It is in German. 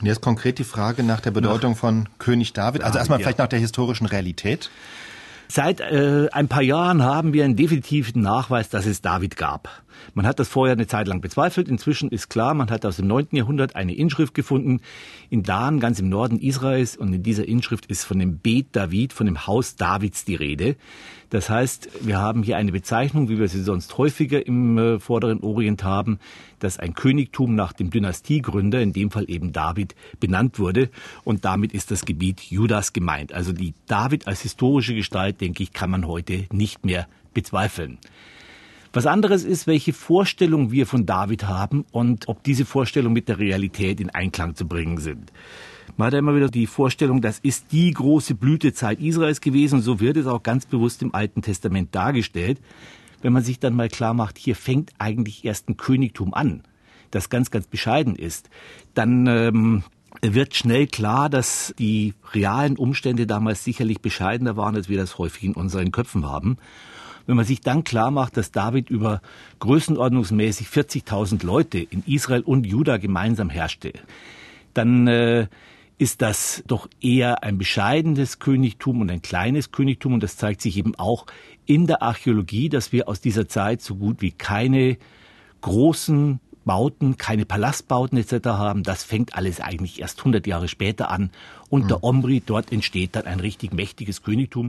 Und jetzt konkret die Frage nach der Bedeutung nach von König David. Also erstmal ja. vielleicht nach der historischen Realität. Seit äh, ein paar Jahren haben wir einen definitiven Nachweis, dass es David gab. Man hat das vorher eine Zeit lang bezweifelt. Inzwischen ist klar, man hat aus dem 9. Jahrhundert eine Inschrift gefunden in Dan, ganz im Norden Israels. Und in dieser Inschrift ist von dem Bet David, von dem Haus Davids die Rede. Das heißt, wir haben hier eine Bezeichnung, wie wir sie sonst häufiger im äh, vorderen Orient haben, dass ein Königtum nach dem Dynastiegründer, in dem Fall eben David, benannt wurde. Und damit ist das Gebiet Judas gemeint. Also die David als historische Gestalt, denke ich, kann man heute nicht mehr bezweifeln. Was anderes ist, welche Vorstellung wir von David haben und ob diese Vorstellungen mit der Realität in Einklang zu bringen sind. Man hat immer wieder die Vorstellung, das ist die große Blütezeit Israels gewesen so wird es auch ganz bewusst im Alten Testament dargestellt. Wenn man sich dann mal klar macht, hier fängt eigentlich erst ein Königtum an, das ganz, ganz bescheiden ist, dann ähm, wird schnell klar, dass die realen Umstände damals sicherlich bescheidener waren, als wir das häufig in unseren Köpfen haben. Wenn man sich dann klar macht, dass David über größenordnungsmäßig 40.000 Leute in Israel und Juda gemeinsam herrschte, dann äh, ist das doch eher ein bescheidenes Königtum und ein kleines Königtum. Und das zeigt sich eben auch in der Archäologie, dass wir aus dieser Zeit so gut wie keine großen Bauten, keine Palastbauten etc. haben. Das fängt alles eigentlich erst 100 Jahre später an. Unter mhm. Omri, dort entsteht dann ein richtig mächtiges Königtum.